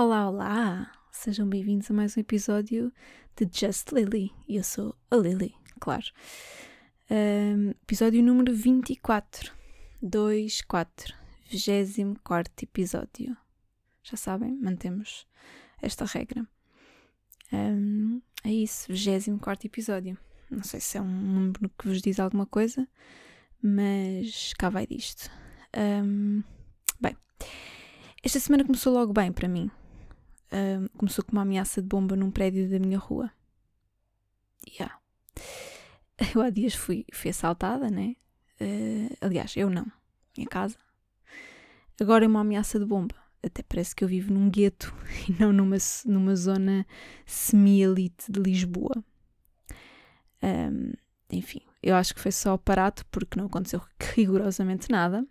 Olá, olá! Sejam bem-vindos a mais um episódio de Just Lily. Eu sou a Lily, claro. Um, episódio número 24. 2, 4. 24 episódio. Já sabem, mantemos esta regra. Um, é isso, 24 episódio. Não sei se é um número que vos diz alguma coisa, mas cá vai disto. Um, bem, esta semana começou logo bem para mim começou com uma ameaça de bomba num prédio da minha rua. Yeah. Eu há dias fui, fui assaltada, né? Uh, aliás, eu não. Minha casa. Agora é uma ameaça de bomba. Até parece que eu vivo num gueto e não numa, numa zona semi-elite de Lisboa. Um, enfim, eu acho que foi só aparato porque não aconteceu rigorosamente nada.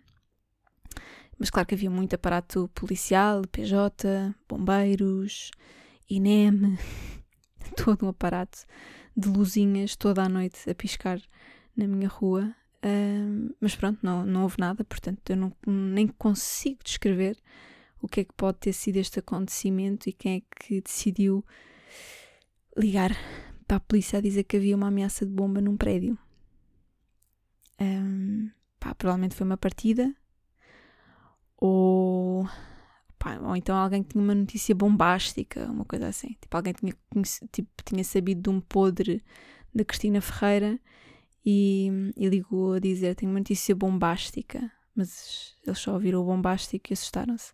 Mas claro que havia muito aparato policial, PJ, bombeiros, INEM, todo um aparato de luzinhas toda a noite a piscar na minha rua. Mas pronto, não, não houve nada, portanto eu não, nem consigo descrever o que é que pode ter sido este acontecimento e quem é que decidiu ligar para a polícia a dizer que havia uma ameaça de bomba num prédio. Um, pá, provavelmente foi uma partida ou, pá, ou então alguém que tinha uma notícia bombástica, uma coisa assim. Tipo, alguém tinha, tipo, tinha sabido de um podre da Cristina Ferreira e, e ligou a dizer: Tenho uma notícia bombástica. Mas eles só ouviram o bombástico e assustaram-se.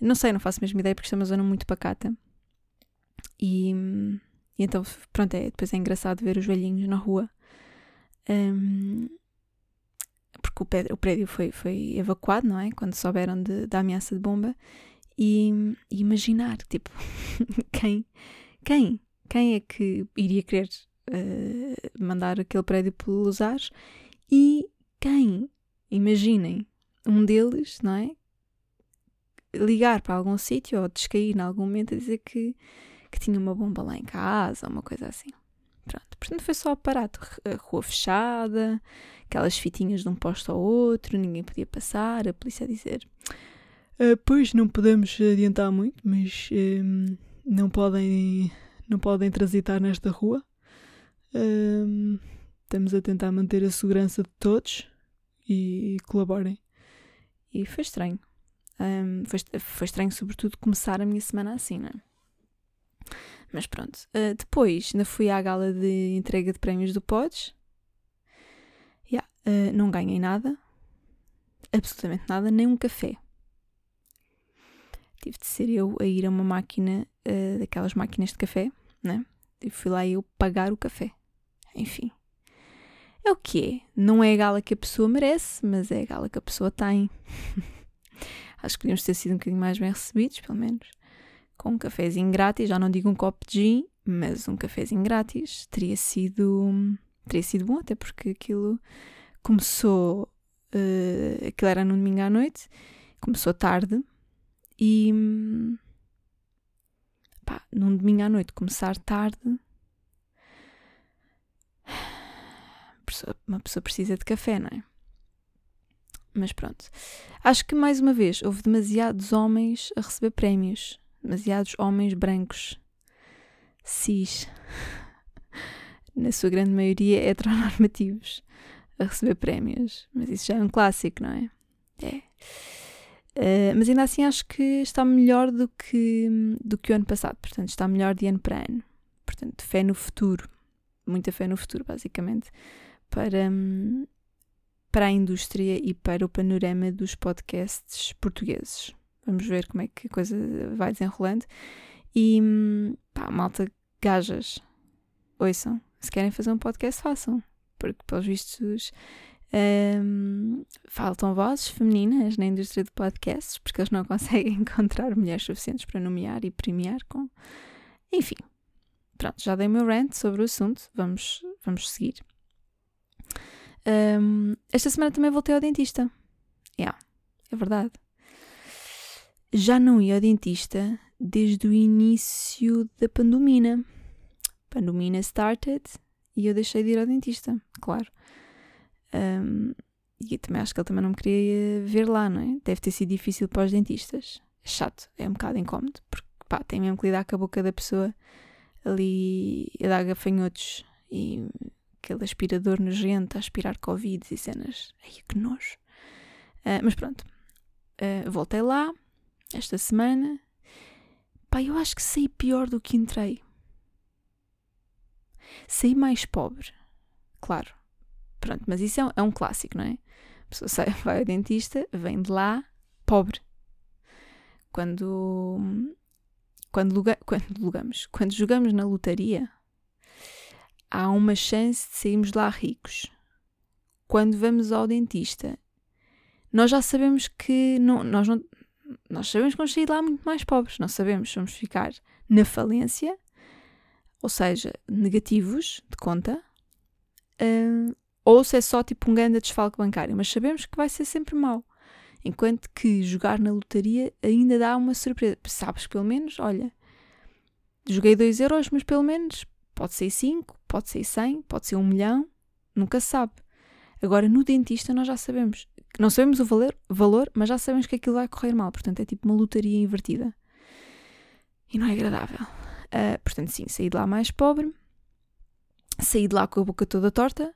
Não sei, não faço a mesma ideia porque isto é uma zona muito pacata. E, e então, pronto, é, depois é engraçado ver os velhinhos na rua. Um, porque o prédio, foi, foi evacuado, não é? Quando souberam de, da ameaça de bomba. E, e imaginar, tipo, quem, quem, quem é que iria querer uh, mandar aquele prédio pelos ares e quem, imaginem, um deles, não é? Ligar para algum sítio ou descair em algum momento a dizer que, que tinha uma bomba lá em casa uma coisa assim. Portanto foi só aparato, a rua fechada, aquelas fitinhas de um posto ao outro, ninguém podia passar, a polícia a dizer ah, pois não podemos adiantar muito, mas um, não podem não podem transitar nesta rua. Um, estamos a tentar manter a segurança de todos e, colaborem. E foi estranho. Um, foi, foi estranho, sobretudo, começar a minha semana assim, não é? Mas pronto. Uh, depois ainda fui à gala de entrega de prémios do Pods. Yeah, uh, não ganhei nada. Absolutamente nada, nem um café. Tive de ser eu a ir a uma máquina, uh, daquelas máquinas de café, né? E fui lá eu pagar o café. Enfim. É o que é. Não é a gala que a pessoa merece, mas é a gala que a pessoa tem. Acho que podíamos ter sido um bocadinho mais bem recebidos, pelo menos com um cafezinho grátis, já não digo um copo de gin, mas um cafezinho grátis teria sido, teria sido bom, até porque aquilo começou, uh, aquilo era no domingo à noite, começou tarde e pá, num domingo à noite começar tarde uma pessoa precisa de café, não é? Mas pronto. Acho que mais uma vez houve demasiados homens a receber prémios demasiados homens brancos, cis, na sua grande maioria heteronormativos, a receber prémios. Mas isso já é um clássico, não é? É. Uh, mas ainda assim acho que está melhor do que, do que o ano passado. Portanto, está melhor de ano para ano. Portanto, fé no futuro. Muita fé no futuro, basicamente. Para, para a indústria e para o panorama dos podcasts portugueses. Vamos ver como é que a coisa vai desenrolando. E pá, malta, gajas, ouçam. Se querem fazer um podcast, façam. Porque, pelos vistos, um, faltam vozes femininas na indústria de podcasts, porque eles não conseguem encontrar mulheres suficientes para nomear e premiar com. Enfim, pronto, já dei o meu rant sobre o assunto. Vamos, vamos seguir. Um, esta semana também voltei ao dentista. Yeah, é verdade já não ia ao dentista desde o início da pandemia. Pandemia started e eu deixei de ir ao dentista, claro. Um, e também acho que ele também não me queria ver lá, não é? Deve ter sido difícil para os dentistas. Chato, é um bocado incómodo, porque pá, tem mesmo que lidar com a boca da pessoa ali a dar gafanhotos e aquele aspirador nojento a aspirar Covid e cenas. Ai, que nojo. Uh, mas pronto, uh, voltei lá esta semana. Pá, eu acho que saí pior do que entrei. Saí mais pobre, claro. Pronto, mas isso é um, é um clássico, não é? A pessoa sai, vai ao dentista, vem de lá pobre. Quando quando, luga, quando lugamos, quando jogamos na lotaria, há uma chance de sairmos lá ricos. Quando vamos ao dentista, nós já sabemos que não, nós não, nós sabemos que vamos sair lá muito mais pobres. Não sabemos se vamos ficar na falência, ou seja, negativos de conta, uh, ou se é só tipo um grande desfalque bancário. Mas sabemos que vai ser sempre mau. Enquanto que jogar na lotaria ainda dá uma surpresa. Sabes pelo menos, olha, joguei 2 euros, mas pelo menos pode ser 5, pode ser 100, pode ser 1 um milhão, nunca se sabe. Agora, no dentista, nós já sabemos. Não sabemos o valor, valor, mas já sabemos que aquilo vai correr mal. Portanto, é tipo uma lotaria invertida. E não é agradável. Uh, portanto, sim, saí de lá mais pobre. Saí de lá com a boca toda torta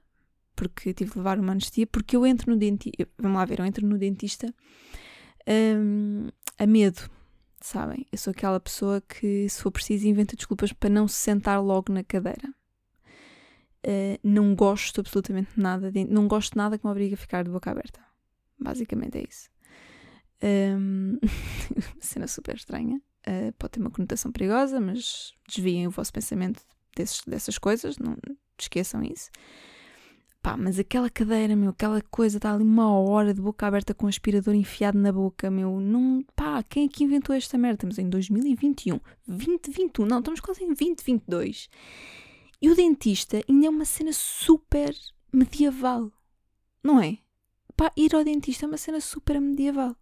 porque tive de levar uma anestesia, porque eu entro no dentista, vamos lá ver, eu entro no dentista um, a medo, sabem? Eu sou aquela pessoa que, se for preciso, inventa desculpas para não se sentar logo na cadeira. Uh, não gosto absolutamente nada, de, não gosto nada que me obrigue a ficar de boca aberta. Basicamente é isso. Um, cena super estranha. Uh, pode ter uma conotação perigosa, mas desviem o vosso pensamento desses, dessas coisas, não esqueçam isso. Pá, mas aquela cadeira, meu, aquela coisa, está ali uma hora de boca aberta com o aspirador enfiado na boca, meu, não, pá, quem é que inventou esta merda? Estamos em 2021, 2021, não, estamos quase em 2022. E o dentista ainda é uma cena super medieval, não é? Pá, ir ao dentista é uma cena super medieval.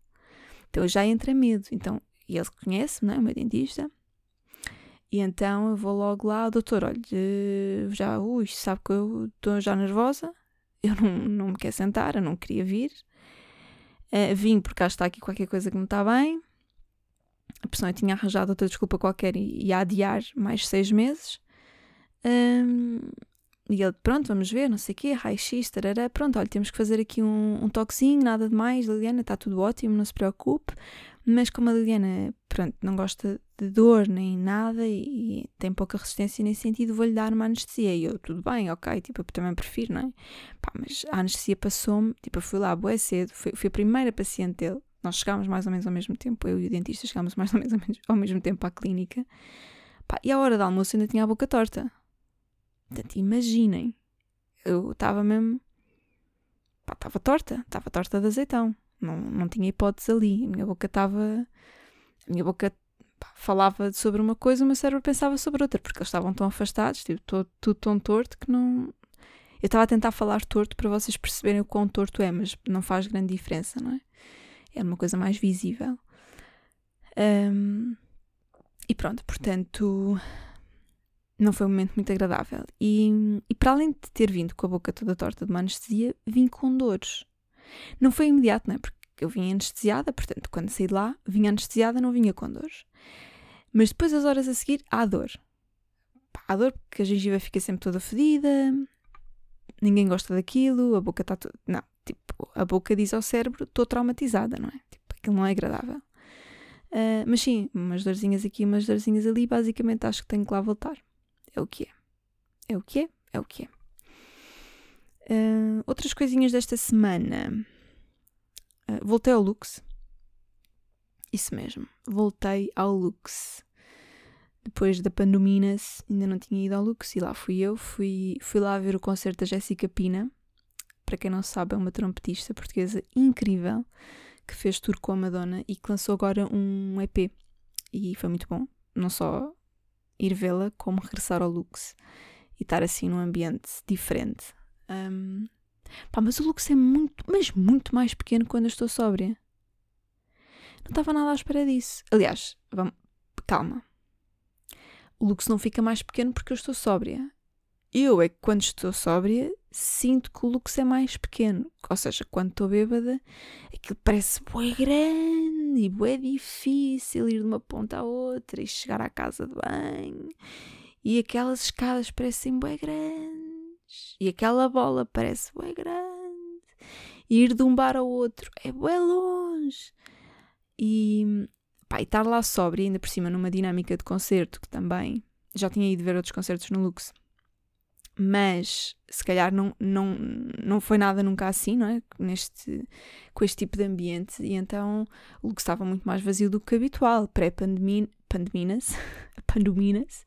Então já entra medo, então, e ele conhece, não é, o meu dentista, e então eu vou logo lá, doutor, olha, já, ui, sabe que eu estou já nervosa, eu não, não me quero sentar, eu não queria vir. Uh, vim porque está aqui qualquer coisa que não está bem. A pessoa tinha arranjado outra desculpa qualquer e ia adiar mais seis meses. Um, e ele, pronto, vamos ver, não sei o quê, raio-x, tarará, pronto, olha, temos que fazer aqui um, um toquezinho, nada de mais, Liliana, está tudo ótimo, não se preocupe. Mas como a Liliana, pronto, não gosta de dor nem nada e, tem pouca resistência nesse sentido, vou-lhe dar uma anestesia. E eu, tudo bem, ok, tipo, eu também prefiro, não é? Pá, mas a anestesia passou-me, tipo, eu fui lá boé cedo, fui, fui a primeira paciente dele, nós chegámos mais ou menos ao mesmo tempo, eu e o dentista chegámos mais ou menos ao mesmo tempo à clínica. Pá, e à hora do almoço ainda tinha a boca torta. Portanto, imaginem, eu estava mesmo. Estava torta, estava torta de azeitão. Não, não tinha hipótese ali. A minha boca estava. A minha boca pá, falava sobre uma coisa, o meu cérebro pensava sobre outra, porque eles estavam tão afastados, tipo, todo, tudo tão torto que não. Eu estava a tentar falar torto para vocês perceberem o quão torto é, mas não faz grande diferença, não é? É uma coisa mais visível. Um, e pronto, portanto, não foi um momento muito agradável. E, e para além de ter vindo com a boca toda torta de uma anestesia, vim com dores. Não foi imediato, não é? Porque eu vinha anestesiada, portanto, quando saí de lá, vinha anestesiada, não vinha com dores. Mas depois, as horas a seguir, há dor. Há dor porque a gengiva fica sempre toda fedida, ninguém gosta daquilo, a boca está toda. Não, tipo, a boca diz ao cérebro: estou traumatizada, não é? Tipo, aquilo não é agradável. Uh, mas sim, umas dorzinhas aqui, umas dorzinhas ali, basicamente acho que tenho que lá voltar. É o que é. É o que é, é o que é. Uh, outras coisinhas desta semana. Uh, voltei ao Lux. Isso mesmo, voltei ao Lux. Depois da Pandominas, ainda não tinha ido ao Lux e lá fui eu. Fui, fui lá ver o concerto da Jéssica Pina. Para quem não sabe, é uma trompetista portuguesa incrível que fez tour com a Madonna e que lançou agora um EP. E foi muito bom. Não só ir vê-la como regressar ao Lux e estar assim num ambiente diferente. Um, pá, mas o Lux é muito, mas muito mais pequeno quando eu estou sóbria. Não estava nada à espera disso. Aliás, vamos, calma. O Lux não fica mais pequeno porque eu estou sóbria. Eu é que quando estou sóbria sinto que o Lux é mais pequeno. Ou seja, quando estou bêbada, aquilo parece bem grande e bué difícil ir de uma ponta à outra e chegar à casa de banho. E aquelas escadas parecem bué grandes. E aquela bola parece bué grande. E ir de um bar ao outro é bué longe. E, pá, e estar lá sóbria, ainda por cima numa dinâmica de concerto que também já tinha ido ver outros concertos no Lux mas se calhar não, não, não foi nada nunca assim, não é? Neste, com este tipo de ambiente, e então o Lux estava muito mais vazio do que habitual, pré-pandeminas, pandeminas,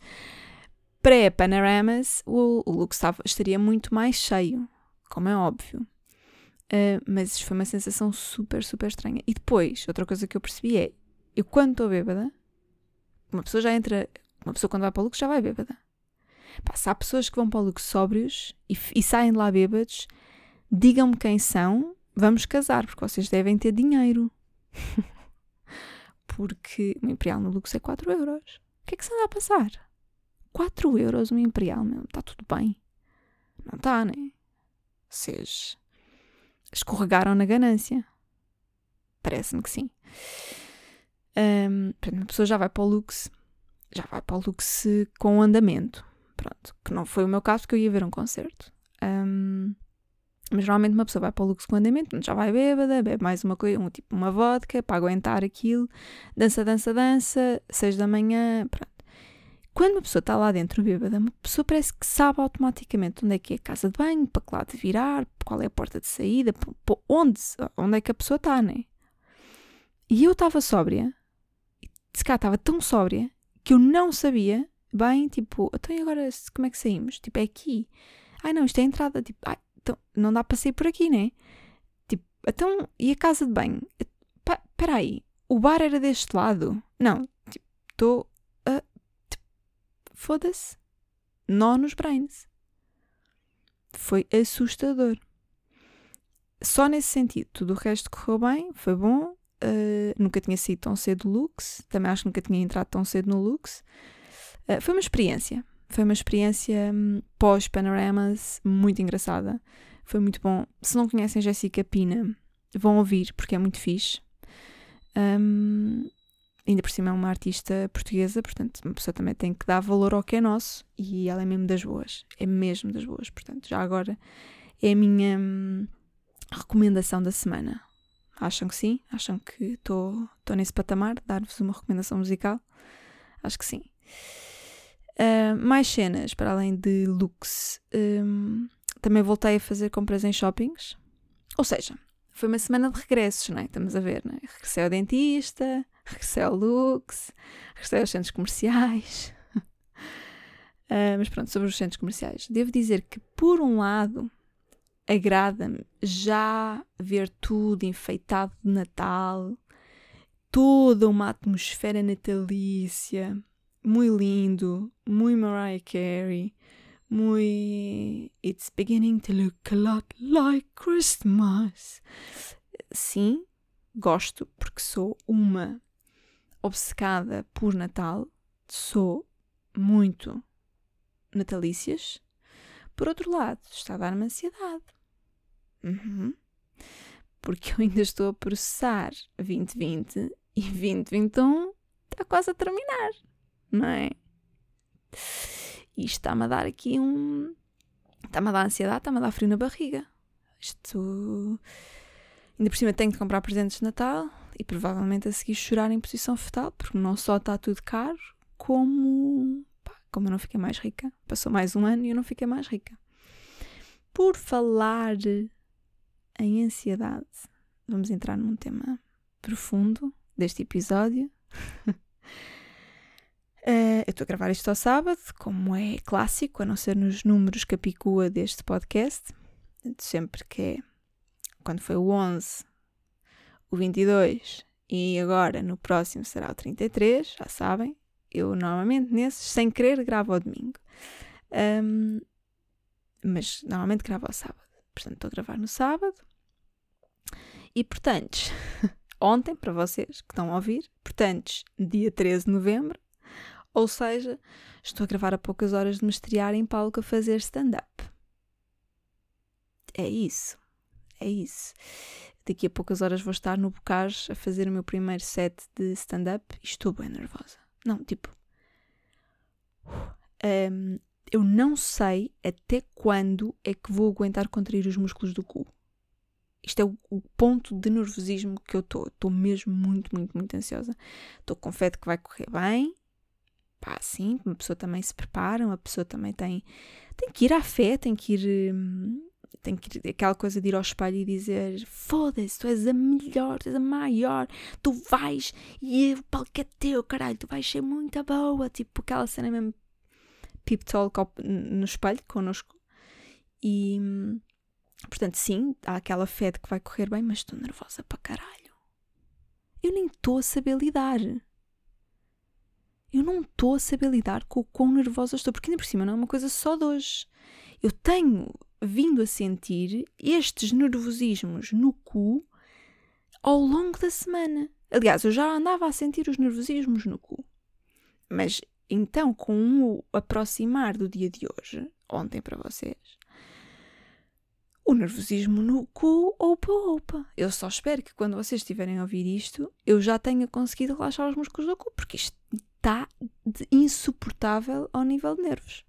pré-panoramas, o, o Lux estava, estaria muito mais cheio, como é óbvio. Uh, mas foi uma sensação super, super estranha. E depois, outra coisa que eu percebi é, eu quando estou bêbada, uma pessoa já entra, uma pessoa quando vai para o Lux já vai bêbada Se há pessoas que vão para o Lux sóbrios e, e saem de lá bêbados, digam-me quem são, vamos casar, porque vocês devem ter dinheiro. porque uma Imperial no Lux é 4 euros. O que é que se anda a passar? 4 euros uma Imperial, meu, está tudo bem. Não está, né? Vocês escorregaram na ganância. Parece-me que sim. Um, uma pessoa já vai para o Lux, já vai para o Lux com andamento. Pronto, que não foi o meu caso porque eu ia ver um concerto. Um, mas normalmente uma pessoa vai para o luxo com andamento, já vai bêbada, bebe mais uma coisa, um, tipo uma vodka, para aguentar aquilo, dança, dança, dança, seis da manhã, pronto. Quando uma pessoa está lá dentro bêbada, uma pessoa parece que sabe automaticamente onde é que é a casa de banho, para que lado virar, qual é a porta de saída, onde, onde é que a pessoa está, né? E eu estava sóbria, se cá estava tão sóbria, que eu não sabia bem, tipo, então e agora como é que saímos? Tipo, é aqui. Ai não, isto é a entrada, tipo, ai, então não dá para sair por aqui, né? Tipo, então, e a casa de banho? Espera aí, o bar era deste lado? Não, tipo, estou a. Tipo, Foda-se. Nó nos brains. Foi assustador. Só nesse sentido, tudo o resto correu bem, foi bom. Uh, nunca tinha sido tão cedo Lux, também acho que nunca tinha entrado tão cedo no Lux. Uh, foi uma experiência. Foi uma experiência um, pós-panoramas muito engraçada. Foi muito bom. Se não conhecem Jéssica Pina, vão ouvir, porque é muito fixe. Um, ainda por cima é uma artista portuguesa, portanto, uma pessoa também tem que dar valor ao que é nosso. E ela é mesmo das boas. É mesmo das boas. Portanto, já agora é a minha hum, recomendação da semana. Acham que sim? Acham que estou nesse patamar dar-vos uma recomendação musical? Acho que sim. Uh, mais cenas para além de looks. Um, também voltei a fazer compras em shoppings. Ou seja, foi uma semana de regressos, não é? Estamos a ver, não é? Regressei ao dentista, regressei ao Lux, regressei aos centros comerciais. uh, mas pronto, sobre os centros comerciais. Devo dizer que, por um lado, agrada-me já ver tudo enfeitado de Natal, toda uma atmosfera natalícia muito lindo, muito Mariah Carey, muito It's beginning to look a lot like Christmas. Sim, gosto porque sou uma obcecada por Natal, sou muito natalícias. Por outro lado, está a dar-me ansiedade. Uhum. Porque eu ainda estou a processar 2020 e 2021 está quase a terminar não é? Isto está-me a dar aqui um. Está-me a dar ansiedade, está-me a dar frio na barriga. Isto. Ainda por cima tenho de comprar presentes de Natal e provavelmente a seguir chorar em posição fetal, porque não só está tudo caro, como. Pá, como eu não fiquei mais rica. Passou mais um ano e eu não fiquei mais rica. Por falar em ansiedade, vamos entrar num tema profundo deste episódio. Uh, eu estou a gravar isto ao sábado, como é clássico, a não ser nos números capicua deste podcast. Sempre que é quando foi o 11, o 22 e agora no próximo será o 33, já sabem. Eu normalmente nesses, sem querer, gravo ao domingo. Um, mas normalmente gravo ao sábado. Portanto, estou a gravar no sábado. E portanto, ontem, para vocês que estão a ouvir, portanto, dia 13 de novembro, ou seja, estou a gravar a poucas horas de me estrear em palco a fazer stand-up. É isso. É isso. daqui a poucas horas vou estar no Bocage a fazer o meu primeiro set de stand-up e estou bem nervosa. Não, tipo. Um, eu não sei até quando é que vou aguentar contrair os músculos do cu. Isto é o, o ponto de nervosismo que eu estou. Estou mesmo muito, muito, muito ansiosa. Estou com fé de que vai correr bem. Pá, sim, uma pessoa também se prepara, uma pessoa também tem, tem que ir à fé, tem que ir. Hum, tem que ir, aquela coisa de ir ao espelho e dizer: Foda-se, tu és a melhor, tu és a maior, tu vais e o palco é teu, caralho, tu vais ser muito boa. Tipo, aquela cena mesmo pip talk no espelho connosco. E portanto, sim, há aquela fé de que vai correr bem, mas estou nervosa para caralho. Eu nem estou a saber lidar. Eu não estou a saber lidar com o quão nervosa estou, porque ainda por cima não é uma coisa só de hoje. Eu tenho vindo a sentir estes nervosismos no cu ao longo da semana. Aliás, eu já andava a sentir os nervosismos no cu. Mas então, com o aproximar do dia de hoje, ontem para vocês, o nervosismo no cu, opa, opa. Eu só espero que quando vocês estiverem a ouvir isto, eu já tenha conseguido relaxar os músculos do cu, porque isto está insuportável ao nível de nervos.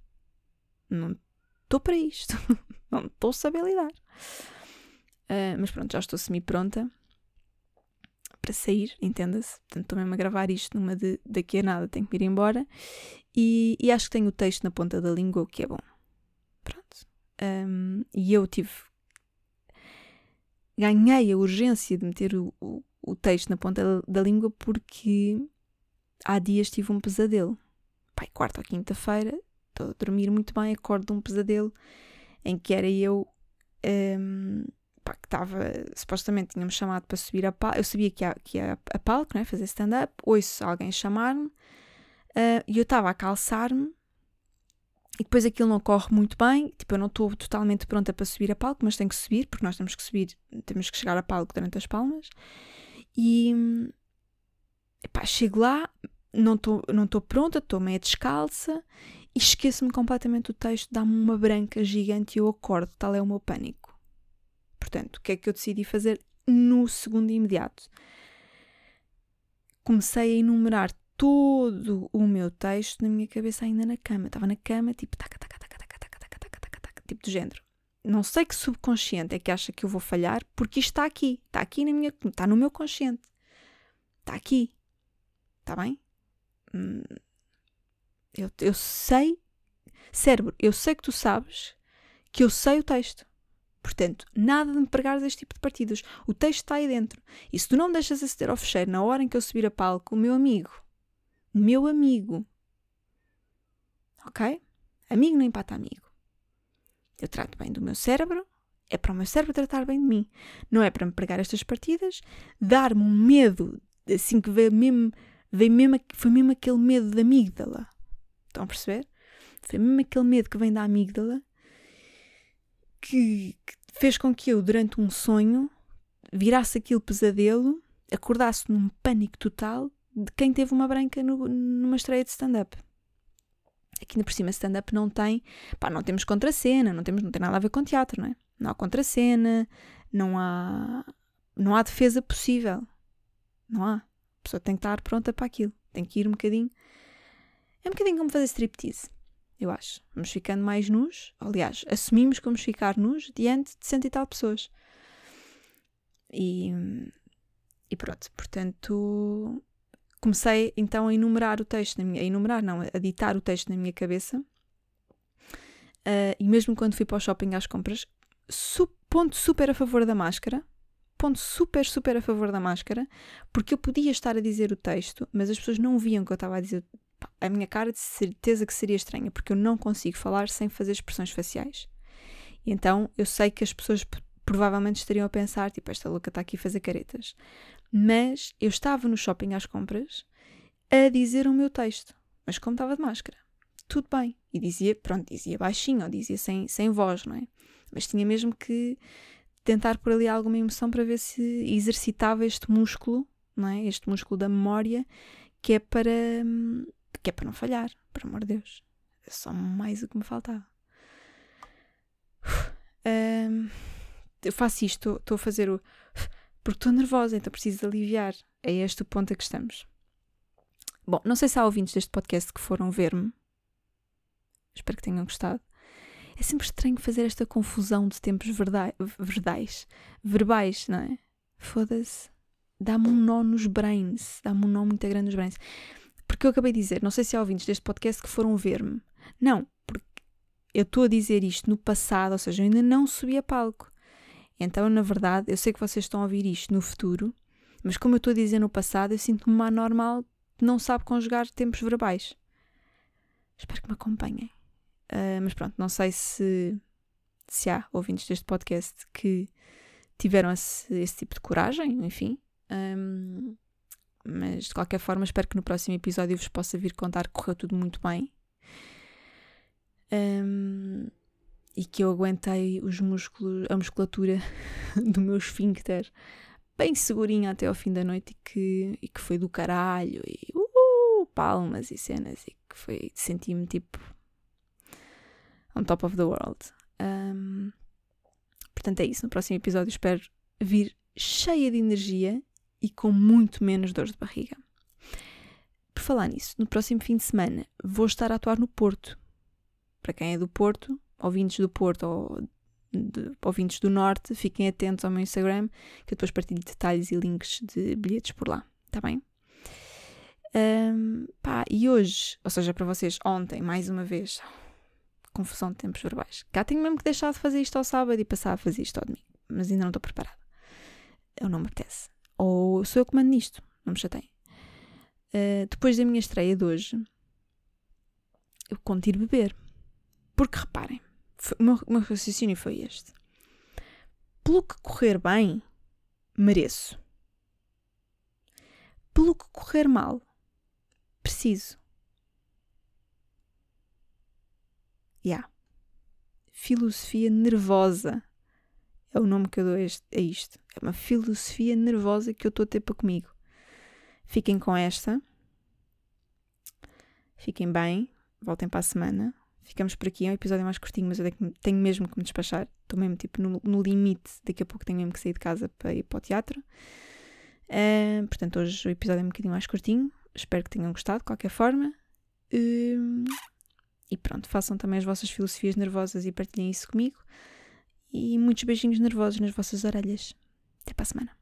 Não estou para isto. Não estou a saber lidar. Uh, mas pronto, já estou semi-pronta para sair, entenda-se. Portanto, estou mesmo a gravar isto numa de daqui a nada, tenho que ir embora. E, e acho que tenho o texto na ponta da língua, o que é bom. Pronto. Um, e eu tive. Ganhei a urgência de meter o, o, o texto na ponta da, língua porque há dias tive um pesadelo. Pai, quarta ou quinta-feira, estou a dormir muito bem, acordo de um pesadelo em que era eu. Um, pá, que estava, supostamente tinha-me chamado para subir a palco, eu sabia que ia, que ia a palco, né, fazer stand-up, ouço alguém chamar-me, uh, e eu estava a calçar-me, e depois aquilo não corre muito bem, tipo, eu não estou totalmente pronta para subir a palco, mas tenho que subir, porque nós temos que subir, temos que chegar a palco durante as palmas, e epá, chego lá, não estou não pronta, estou meio descalça, e esqueço-me completamente do texto, dá-me uma branca gigante e eu acordo, tal é o meu pânico. Portanto, o que é que eu decidi fazer no segundo imediato? Comecei a enumerar todo o meu texto na minha cabeça ainda na cama. Estava na cama, tipo, taca, taca, taca, taca, taca, taca, taca, taca, taca, tipo de género. Não sei que subconsciente é que acha que eu vou falhar, porque isto está aqui. Está aqui na minha. Está no meu consciente. Está aqui. Está bem? Hum, eu, eu sei. Cérebro, eu sei que tu sabes que eu sei o texto. Portanto, nada de me pregares este tipo de partidas. O texto está aí dentro. E se tu não me deixas aceder ao fecheiro na hora em que eu subir a palco, o meu amigo, meu amigo, ok? Amigo não empata amigo. Eu trato bem do meu cérebro, é para o meu cérebro tratar bem de mim. Não é para me pregar estas partidas, dar-me um medo, assim que veio mesmo, veio mesmo, foi mesmo aquele medo da amígdala. Estão a perceber? Foi mesmo aquele medo que vem da amígdala que, que fez com que eu, durante um sonho, virasse aquilo pesadelo, acordasse num pânico total de quem teve uma branca no, numa estreia de stand-up. Aqui ainda por cima, stand-up não tem. Pá, não temos contracena, não, temos, não tem nada a ver com teatro, não é? Não há contracena, não há. Não há defesa possível. Não há. Pessoa tem que estar pronta para aquilo. Tem que ir um bocadinho. É um bocadinho como fazer striptease eu acho. Vamos ficando mais nus. Aliás, assumimos vamos ficar nus diante de cento e tal pessoas. E, e pronto, portanto, comecei então a enumerar o texto, minha, a enumerar, não, a ditar o texto na minha cabeça. Uh, e mesmo quando fui para o shopping às compras, su ponto super a favor da máscara, ponto super, super a favor da máscara, porque eu podia estar a dizer o texto, mas as pessoas não viam que eu estava a dizer a minha cara de certeza que seria estranha, porque eu não consigo falar sem fazer expressões faciais. E então eu sei que as pessoas provavelmente estariam a pensar, tipo, esta louca está aqui a fazer caretas. Mas eu estava no shopping às compras a dizer o meu texto, mas como estava de máscara, tudo bem. E dizia, pronto, dizia baixinho, ou dizia sem, sem voz, não é? Mas tinha mesmo que tentar por ali alguma emoção para ver se exercitava este músculo, não é? Este músculo da memória, que é para que é para não falhar, por amor de Deus. É só mais o que me faltava. Um, eu faço isto, estou a fazer o. Porque estou nervosa, então preciso aliviar. É este o ponto a que estamos. Bom, não sei se há ouvintes deste podcast que foram ver-me. Espero que tenham gostado. É sempre estranho fazer esta confusão de tempos verdai, verdais, verbais, não é? Foda-se. Dá-me um nó nos brains. Dá-me um nó muito grande nos brains. Porque eu acabei de dizer, não sei se há ouvintes deste podcast que foram ver-me. Não, porque eu estou a dizer isto no passado, ou seja, eu ainda não subi a palco. Então, na verdade, eu sei que vocês estão a ouvir isto no futuro, mas como eu estou a dizer no passado, eu sinto-me uma anormal que não sabe conjugar tempos verbais. Espero que me acompanhem. Uh, mas pronto, não sei se, se há ouvintes deste podcast que tiveram esse, esse tipo de coragem, enfim. Um, mas de qualquer forma, espero que no próximo episódio vos possa vir contar que correu tudo muito bem. Um, e que eu aguentei os músculos, a musculatura do meu esfíncter bem segurinha até ao fim da noite e que, e que foi do caralho e uh, palmas e cenas e que foi senti-me tipo on top of the world. Um, portanto é isso. No próximo episódio espero vir cheia de energia e com muito menos dores de barriga. Por falar nisso, no próximo fim de semana vou estar a atuar no Porto. Para quem é do Porto, ouvintes do Porto ou de, ouvintes do Norte, fiquem atentos ao meu Instagram, que eu depois partilho detalhes e links de bilhetes por lá, tá bem? Um, pá, e hoje, ou seja, para vocês, ontem, mais uma vez, confusão de tempos verbais. Cá tenho mesmo que deixar de fazer isto ao sábado e passar a fazer isto ao domingo, mas ainda não estou preparada. Eu não me apetece. Ou sou eu que mando nisto, não me chateiem. Uh, depois da minha estreia de hoje, eu conto ir beber. Porque reparem, o meu, meu raciocínio foi este. Pelo que correr bem, mereço. Pelo que correr mal, preciso. Yeah. Filosofia nervosa é o nome que eu dou a isto. É uma filosofia nervosa que eu estou a ter para comigo. Fiquem com esta. Fiquem bem. Voltem para a semana ficamos por aqui. É um episódio mais curtinho, mas eu tenho mesmo que me despachar. Estou mesmo tipo no, no, limite. Daqui a pouco tenho mesmo que sair de casa para ir para o teatro. Uh, portanto, hoje o episódio é um bocadinho mais curtinho. Espero que tenham gostado, de qualquer forma. Uh, e pronto, façam também as vossas filosofias nervosas e partilhem isso comigo. E muitos beijinhos nervosos nas vossas orelhas. Até para a semana.